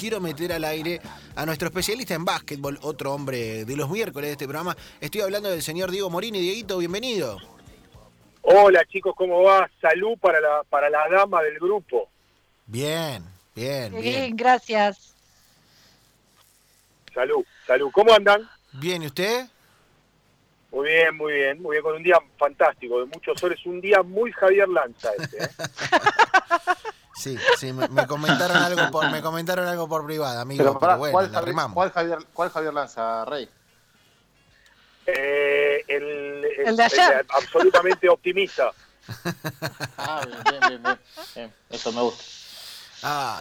quiero meter al aire a nuestro especialista en básquetbol, otro hombre de los miércoles de este programa. Estoy hablando del señor Diego Morini. Dieguito, bienvenido. Hola chicos, ¿cómo va? Salud para la, para la dama del grupo. Bien, bien, bien. Bien, gracias. Salud, salud. ¿Cómo andan? Bien, ¿y usted? Muy bien, muy bien, muy bien, con un día fantástico, de muchos soles, un día muy Javier Lanza este, ¿eh? Sí, sí, me, me comentaron algo por, me comentaron algo por privada, amigo, Pero, bueno, ¿cuál, la Javier, cuál Javier, cuál Javier Lanza, Rey? Eh, el, El de ayer. absolutamente optimista. Ah, bien, bien, bien, bien. Bien, Eso me gusta. Ah,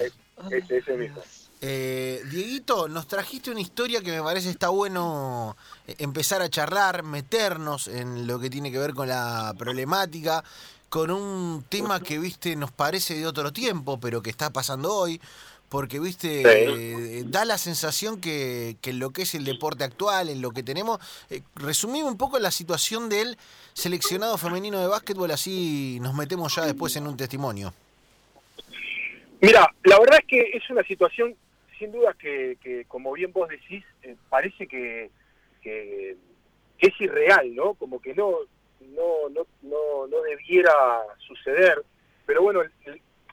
Ese, ese mismo. eh, Dieguito, nos trajiste una historia que me parece está bueno eh, empezar a charlar, meternos en lo que tiene que ver con la problemática, con un tema que, viste, nos parece de otro tiempo, pero que está pasando hoy, porque, viste, Sí. eh, da la sensación que, que en lo que es el deporte actual, en lo que tenemos, eh, resumimos un poco la situación del seleccionado femenino de básquetbol, así nos metemos ya después en un testimonio. Mira, la verdad es que es una situación, sin duda, que, que como bien vos decís, eh, parece que, que, que es irreal, ¿no? Como que no, no, no, no, no debiera suceder. Pero bueno,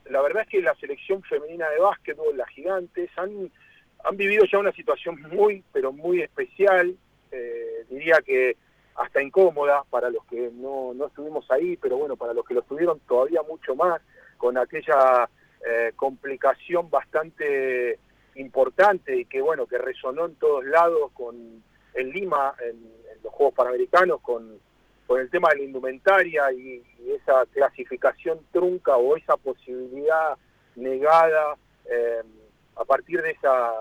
la verdad es que la selección femenina de básquetbol, las gigantes, han, han vivido ya una situación muy, pero muy especial, eh, diría que hasta incómoda para los que no, no estuvimos ahí, pero bueno, para los que lo estuvieron todavía mucho más, con aquella eh, complicación bastante importante y que bueno, que resonó en todos lados con en Lima, en, en los Juegos Panamericanos, con, con el tema de la indumentaria y, esa clasificación trunca o esa posibilidad negada eh, a partir de esa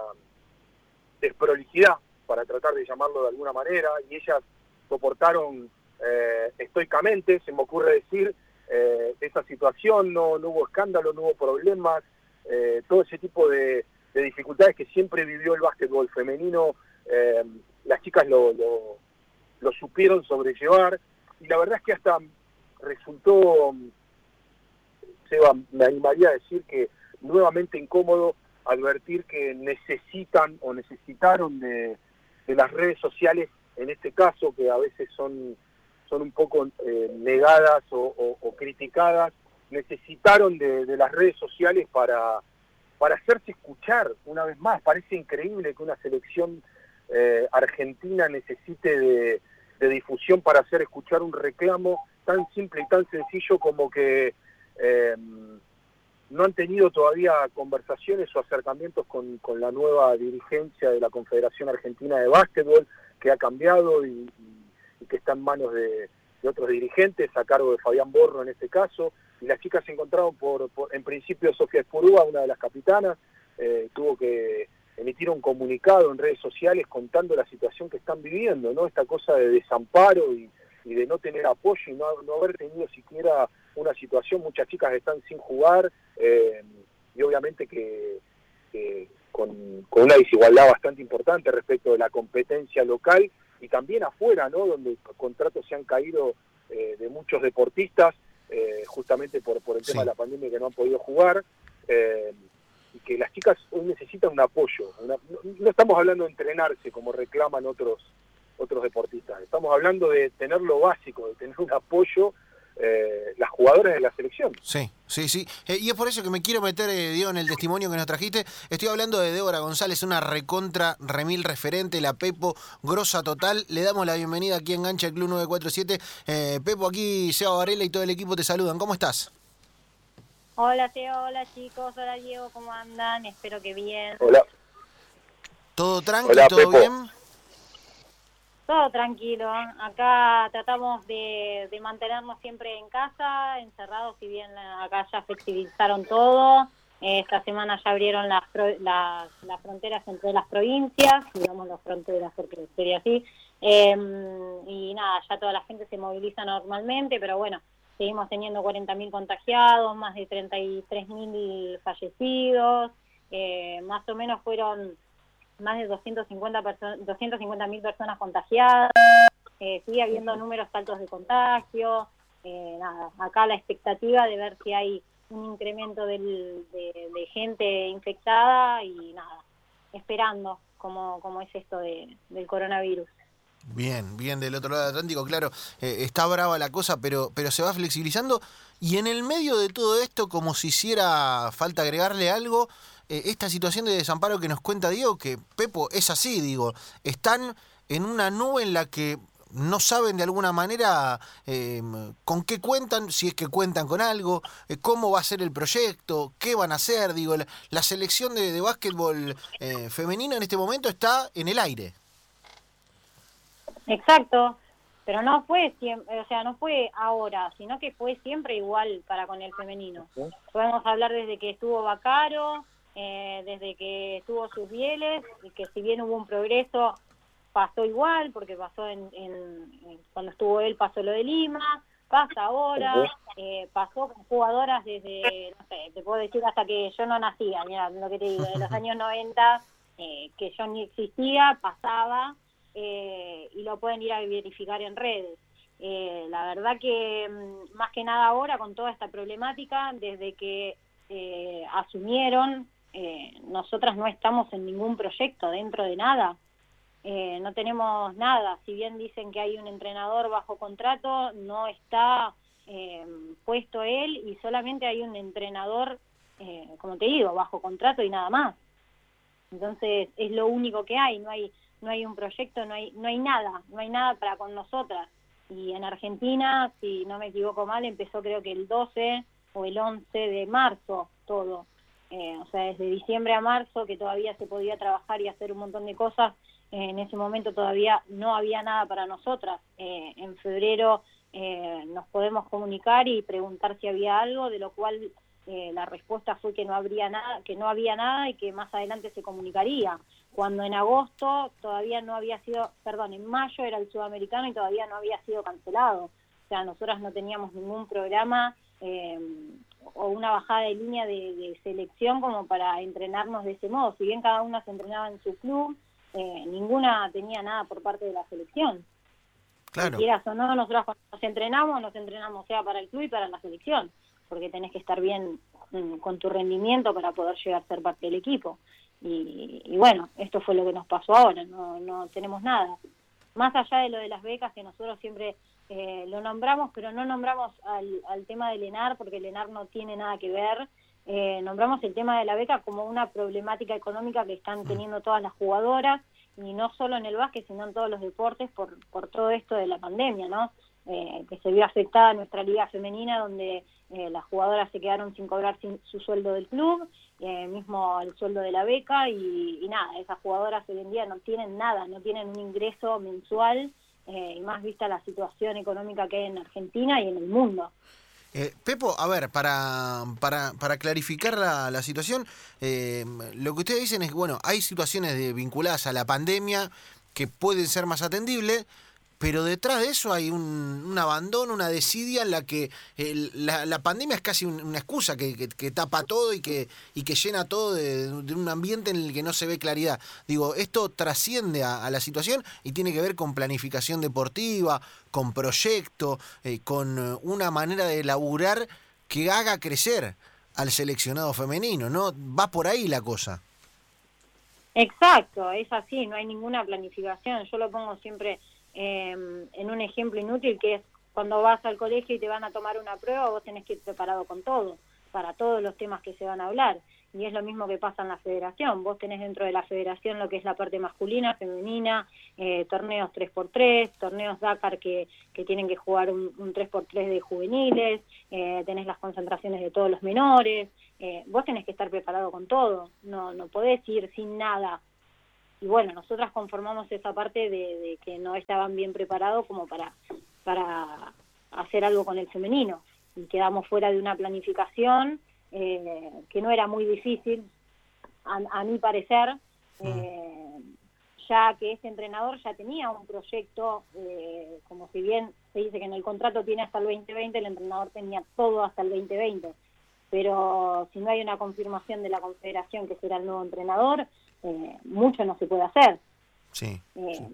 desprolijidad, para tratar de llamarlo de alguna manera, y ellas soportaron eh, estoicamente, se me ocurre decir, eh, esa situación, no, no hubo escándalo, no hubo problemas, eh, todo ese tipo de, de dificultades que siempre vivió el básquetbol femenino, eh, las chicas lo, lo supieron sobrellevar, y la verdad es que hasta resultó, Seba, me animaría a decir que nuevamente incómodo advertir que necesitan o necesitaron de, de las redes sociales, en este caso, que a veces son, son un poco eh, negadas o, criticadas, necesitaron de, de las redes sociales para, para hacerse escuchar una vez más. Parece increíble que una selección eh, argentina necesite de, de difusión para hacer escuchar un reclamo tan simple y tan sencillo como que eh, no han tenido todavía conversaciones o acercamientos con, con la nueva dirigencia de la Confederación Argentina de Básquetbol, que ha cambiado y, que está en manos de, de otros dirigentes, a cargo de Fabián Borro en este caso, y las chicas se encontraron por, por- en principio Sofía Espurúa, una de las capitanas, eh, tuvo que emitir un comunicado en redes sociales contando la situación que están viviendo, ¿no? Esta cosa de desamparo y, y de no tener apoyo y no, no haber tenido siquiera una situación, muchas chicas están sin jugar eh, y obviamente que, que con, con una desigualdad bastante importante respecto de la competencia local y también afuera, ¿no? Donde contratos se han caído eh, de muchos deportistas eh, justamente por, por el tema de la pandemia que no han podido jugar. Y que las chicas hoy necesitan un apoyo. no estamos hablando de entrenarse como reclaman otros otros deportistas. Estamos hablando de tener lo básico, de tener un apoyo eh, las jugadoras de la selección. Sí, sí, sí. Eh, y es por eso que me quiero meter, eh, Diego, en el testimonio que nos trajiste. Estoy hablando de Débora González, una recontra, remil referente, la Pepo, grosa total. Le damos la bienvenida aquí en Gancha el Club 947. Eh, Pepo, aquí Seba Varela y todo el equipo te saludan. ¿Cómo estás? Hola Teo, hola chicos, hola Diego, ¿cómo andan? Espero que bien. Hola. ¿Todo tranqui? Hola, ¿Todo Pepo. bien? Todo tranquilo. Acá tratamos de, de mantenernos siempre en casa, encerrados, si bien acá ya flexibilizaron todo. Eh, Esta semana ya abrieron las, las fronteras entre las provincias, digamos las fronteras porque sería así. Eh, y nada, ya toda la gente se moviliza normalmente, pero bueno, seguimos teniendo 40.000 contagiados, más de 33.000 fallecidos, eh, más o menos fueron más de 250 perso- 250.000 personas contagiadas, eh, sigue habiendo números altos de contagio, eh, nada, acá la expectativa de ver si hay un incremento del- de, de gente infectada y nada, esperando cómo, cómo es esto de, del coronavirus. Bien, bien del otro lado del Atlántico, claro, eh, está brava la cosa, pero, pero se va flexibilizando. Y en el medio de todo esto, como si hiciera falta agregarle algo, eh, esta situación de desamparo que nos cuenta Diego, que Pepo es así, digo, están en una nube en la que no saben de alguna manera eh, con qué cuentan, si es que cuentan con algo, eh, cómo va a ser el proyecto, qué van a hacer. Digo, la, selección de, básquetbol femenino en este momento está en el aire. Exacto, pero no fue siempre, o sea, no fue ahora, sino que fue siempre igual para con el femenino. Podemos hablar desde que estuvo Bacaro, eh, desde que estuvo sus bieles, y que si bien hubo un progreso, pasó igual, porque pasó en, en- en- cuando estuvo él pasó lo de Lima, pasa ahora, eh, pasó con jugadoras desde, no sé, te puedo decir hasta que yo no nacía, mira lo que te digo, de los años 90, eh, que yo ni existía, pasaba, eh, y lo pueden ir a verificar en redes. Eh, la verdad que mm, más que nada ahora con toda esta problemática, desde que eh, asumieron, eh, nosotras no estamos en ningún proyecto dentro de nada. Eh, no tenemos nada. Si bien dicen que hay un entrenador bajo contrato, no está puesto él y solamente hay un entrenador, como te digo, bajo contrato y nada más. Entonces es lo único que hay. No hay no hay un proyecto, no hay no hay nada, no hay nada para con nosotras. Y en Argentina, si no me equivoco mal, empezó creo que el 12 o el 11 de marzo todo. Eh, o sea, desde diciembre a marzo, que todavía se podía trabajar y hacer un montón de cosas, eh, en ese momento todavía no había nada para nosotras. Eh, en febrero eh, nos podemos comunicar y preguntar si había algo, de lo cual eh, la respuesta fue que no habría nada, que no había nada y que más adelante se comunicaría. Cuando en agosto todavía no había sido, perdón, en mayo era el sudamericano y todavía no había sido cancelado. O sea, nosotras no teníamos ningún programa eh, o una bajada de línea de, de selección como para entrenarnos de ese modo. Si bien cada una se entrenaba en su club, eh, ninguna tenía nada por parte de la selección. Claro. Quieras o no, nosotros cuando nos entrenamos, nos entrenamos sea para el club y para la selección, porque tenés que estar bien mm, con tu rendimiento para poder llegar a ser parte del equipo. Y, y bueno, esto fue lo que nos pasó ahora, no, no tenemos nada. Más allá de lo de las becas, que nosotros siempre eh, lo nombramos, pero no nombramos al, al tema del ENAR, porque el ENAR no tiene nada que ver. Eh, nombramos el tema de la beca como una problemática económica que están teniendo todas las jugadoras, y no solo en el básquet, sino en todos los deportes, por, por todo esto de la pandemia, ¿no? Eh, que se vio afectada nuestra liga femenina, donde eh, las jugadoras se quedaron sin cobrar sin, su sueldo del club, eh, mismo el sueldo de la beca, y, nada, esas jugadoras hoy en día no tienen nada, no tienen un ingreso mensual, eh, y más vista la situación económica que hay en Argentina y en el mundo. Eh, Pepo, a ver, para, para, para clarificar la, la situación, eh, lo que ustedes dicen es que, bueno, hay situaciones de, vinculadas a la pandemia que pueden ser más atendibles, pero detrás de eso hay un, un abandono, una desidia en la que el- la, la pandemia es casi un- una excusa que, que- que tapa todo y que, y que llena todo de, un ambiente en el que no se ve claridad. Digo, esto trasciende a, a la situación y tiene que ver con planificación deportiva, con proyecto, eh, con eh, una manera de laburar que haga crecer al seleccionado femenino, ¿no? Va por ahí la cosa. Exacto, es así, no hay ninguna planificación. Yo lo pongo siempre eh, en un ejemplo inútil que es cuando vas al colegio y te van a tomar una prueba, vos tenés que ir preparado con todo, para todos los temas que se van a hablar. Y es lo mismo que pasa en la federación. Vos tenés dentro de la federación lo que es la parte masculina, femenina, eh, torneos 3x3, torneos Dakar que, que tienen que jugar un, un 3x3 de juveniles, eh, tenés las concentraciones de todos los menores. Eh, vos tenés que estar preparado con todo, no, no podés ir sin nada. Y bueno, nosotras conformamos esa parte de, de que no estaban bien preparados como para, para hacer algo con el femenino. Y quedamos fuera de una planificación eh, que no era muy difícil, a, a mi parecer, eh, ya que ese entrenador ya tenía un proyecto, eh, como si bien se dice que en el contrato tiene hasta el 2020, el entrenador tenía todo hasta el 2020 pero si no hay una confirmación de la confederación que será el nuevo entrenador, eh, mucho no se puede hacer. Sí. Eh,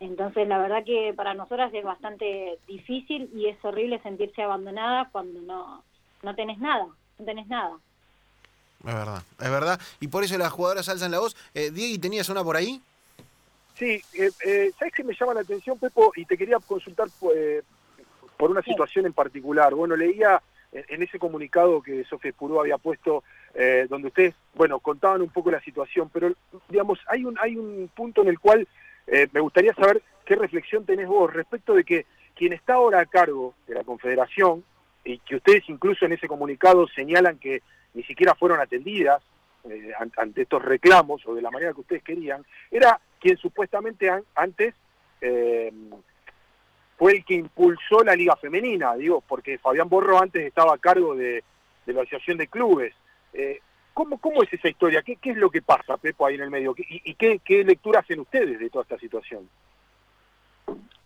Entonces, la verdad que para nosotras es bastante difícil y es horrible sentirse abandonada cuando no, no tenés nada, no tenés nada. Es verdad, es verdad. Y por eso las jugadoras alzan la voz. Eh, Diego, ¿tenías una por ahí? Sí, eh, eh, ¿sabes qué me llama la atención, Pepo? Y te quería consultar por una situación en particular. Bueno, leía en ese comunicado que Sofía Espurú había puesto, eh, donde ustedes, bueno, contaban un poco la situación, pero, digamos, hay un, hay un punto en el cual eh, me gustaría saber qué reflexión tenés vos respecto de que quien está ahora a cargo de la Confederación, y que ustedes incluso en ese comunicado señalan que ni siquiera fueron atendidas eh, ante estos reclamos o de la manera que ustedes querían, era quien supuestamente antes fue el que impulsó la Liga Femenina, digo, porque Fabián Borro antes estaba a cargo de, la Asociación de Clubes. Eh, ¿cómo, ¿Cómo es esa historia? ¿Qué, ¿Qué, es lo que pasa, Pepo, ahí en el medio? ¿Y, qué, qué, lectura hacen ustedes de toda esta situación?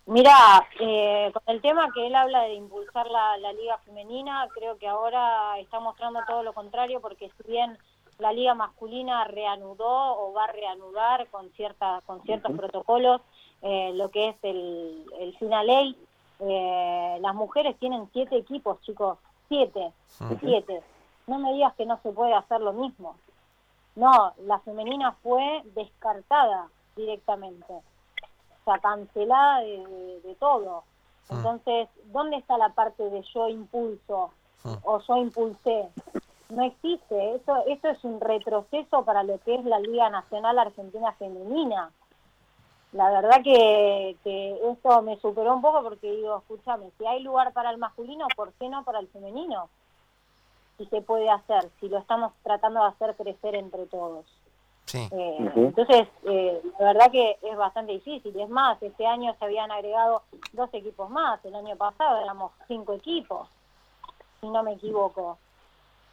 Mira, eh, con el tema que él habla de impulsar la, la, Liga Femenina, creo que ahora está mostrando todo lo contrario, porque si bien la Liga Masculina reanudó o va a reanudar con, cierta, con ciertos protocolos, eh, lo que es el, el Finaley. Eh, las mujeres tienen siete equipos, chicos, siete, siete. No me digas que no se puede hacer lo mismo. No, la femenina fue descartada directamente, o sea, cancelada de, todo. Entonces, ¿dónde está la parte de yo impulso o yo impulsé? No existe. Eso, esto es un retroceso para lo que es la Liga Nacional Argentina Femenina la verdad que, que esto me superó un poco porque digo, escúchame, si hay lugar para el masculino, ¿por qué no para el femenino? Si se puede hacer, si lo estamos tratando de hacer crecer entre todos. Sí. Eh, entonces, eh, la verdad que es bastante difícil. Es más, este año se habían agregado dos equipos más. El año pasado éramos cinco equipos, si no me equivoco.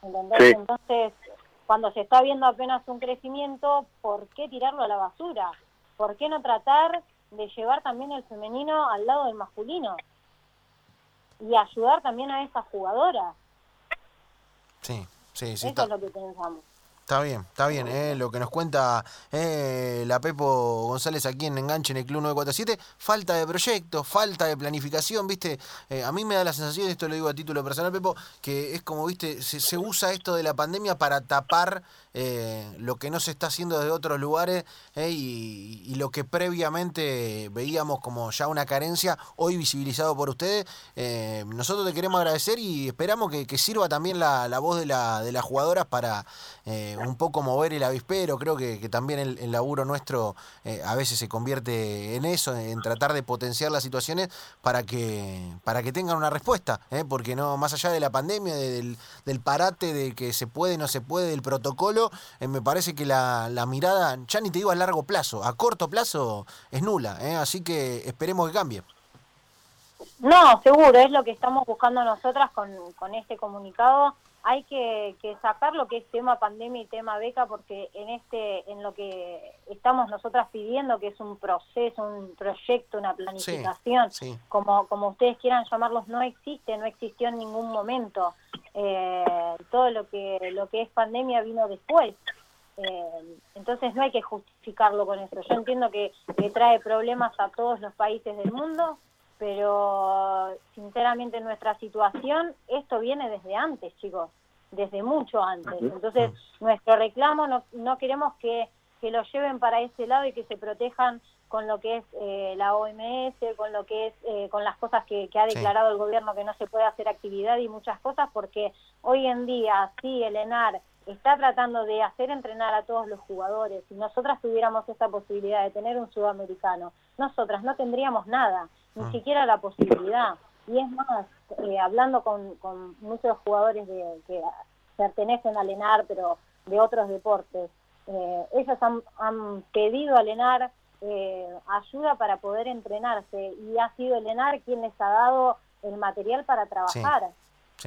Entonces, cuando se está viendo apenas un crecimiento, ¿por qué tirarlo a la basura? ¿Por qué no tratar de llevar también el femenino al lado del masculino? Y ayudar también a esas jugadoras. Sí, sí, sí. Eso es lo que pensamos. Está bien, está bien, eh, lo que nos cuenta eh, la Pepo González aquí en Enganche en el Club 947, falta de proyecto, falta de planificación, ¿viste? Eh, a mí me da la sensación, esto lo digo a título personal, Pepo, que es como, ¿viste? Se, usa esto de la pandemia para tapar lo que no se está haciendo desde otros lugares y, lo que previamente veíamos como ya una carencia, hoy visibilizado por ustedes. nosotros te queremos agradecer y esperamos que, sirva también la, voz de, la, de las jugadoras para un poco mover el avispero. Creo que, también el, laburo nuestro eh, a veces se convierte en eso, en tratar de potenciar las situaciones para que, para que tengan una respuesta. ¿eh? Porque no, más allá de la pandemia, del, parate de que se puede, no se puede, del protocolo, eh, me parece que la, mirada, ya ni te digo a largo plazo, a corto plazo es nula. Así que esperemos que cambie. No, seguro, es lo que estamos buscando nosotras con, con este comunicado hay que, sacar lo que es tema pandemia y tema beca porque en este en lo que estamos nosotras pidiendo que es un proceso un proyecto una planificación como como ustedes quieran llamarlos no existe no existió en ningún momento. Eh, todo lo que lo que es pandemia vino después. Eh, entonces no hay que justificarlo con eso. Yo entiendo que, que trae problemas a todos los países del mundo pero sinceramente en nuestra situación esto viene desde antes, chicos, desde mucho antes. Entonces, nuestro reclamo no, no queremos que, que lo lleven para ese lado y que se protejan con lo que es eh, la OMS, con lo que es eh, con las cosas que, que ha declarado el gobierno que no se puede hacer actividad y muchas cosas, porque hoy en día sí el ENAR está tratando de hacer entrenar a todos los jugadores. Si nosotras tuviéramos esta posibilidad de tener un sudamericano, nosotras no tendríamos nada ni ah. siquiera la posibilidad. Y es más, eh, hablando con, con, muchos jugadores de, que pertenecen al ENAR, pero de otros deportes, eh, ellos han, han, pedido al ENAR eh, ayuda para poder entrenarse y ha sido el ENAR quien les ha dado el material para trabajar.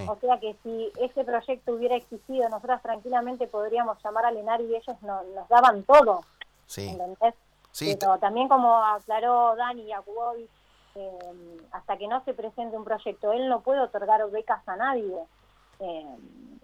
O sea que si ese proyecto hubiera existido, nosotras tranquilamente podríamos llamar al ENAR y ellos nos daban todo. Sí. ¿Entendés? Pero también como aclaró Dani Jakubovic, eh, hasta que no se presente un proyecto, él no puede otorgar becas a nadie. Eh,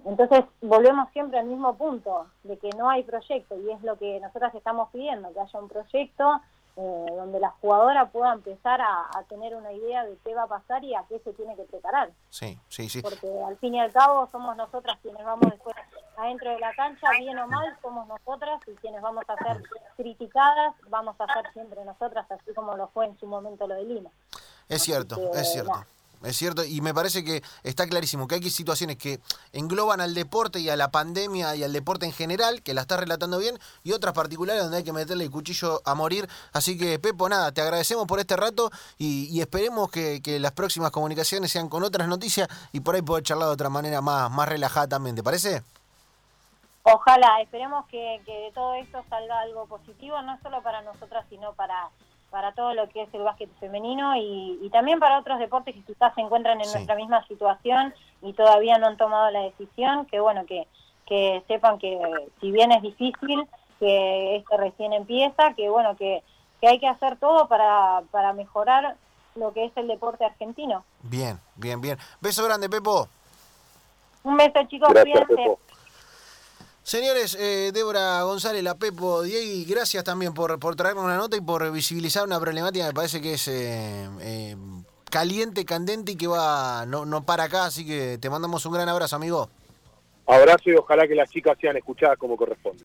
entonces volvemos siempre al mismo punto, de que no hay proyecto y es lo que nosotras estamos pidiendo, que haya un proyecto eh, donde la jugadora pueda empezar a, tener una idea de qué va a pasar y a qué se tiene que preparar. Sí, sí, sí. Porque al fin y al cabo somos nosotras quienes vamos después adentro de la cancha, bien o mal, somos nosotras y quienes vamos a ser criticadas vamos a ser siempre nosotras, así como lo fue en su momento lo de Lima. Es cierto, es cierto. Es cierto, y me parece que está clarísimo que hay situaciones que engloban al deporte y a la pandemia y al deporte en general, que la estás relatando bien, y otras particulares donde hay que meterle el cuchillo a morir. Así que, Pepo, nada, te agradecemos por este rato y, esperemos que, las próximas comunicaciones sean con otras noticias y por ahí poder charlar de otra manera más, más relajada también, ¿te parece? Ojalá, esperemos que, que de todo esto salga algo positivo, no solo para nosotras, sino para para todo lo que es el básquet femenino y, también para otros deportes que quizás se encuentran en nuestra misma situación y todavía no han tomado la decisión, que bueno, que, que sepan que si bien es difícil, que esto recién empieza, que bueno, que, que hay que hacer todo para, para mejorar lo que es el deporte argentino. Bien, bien, bien. Beso grande, Pepo. Un beso, chicos, cuídense. Señores, eh, Débora González, la Pepo, Diego, gracias también por, por traerme una nota y por visibilizar una problemática que me parece que es eh, eh, caliente, candente y que va no, no para acá, así que te mandamos un gran abrazo, amigo. Abrazo y ojalá que las chicas sean escuchadas como corresponde.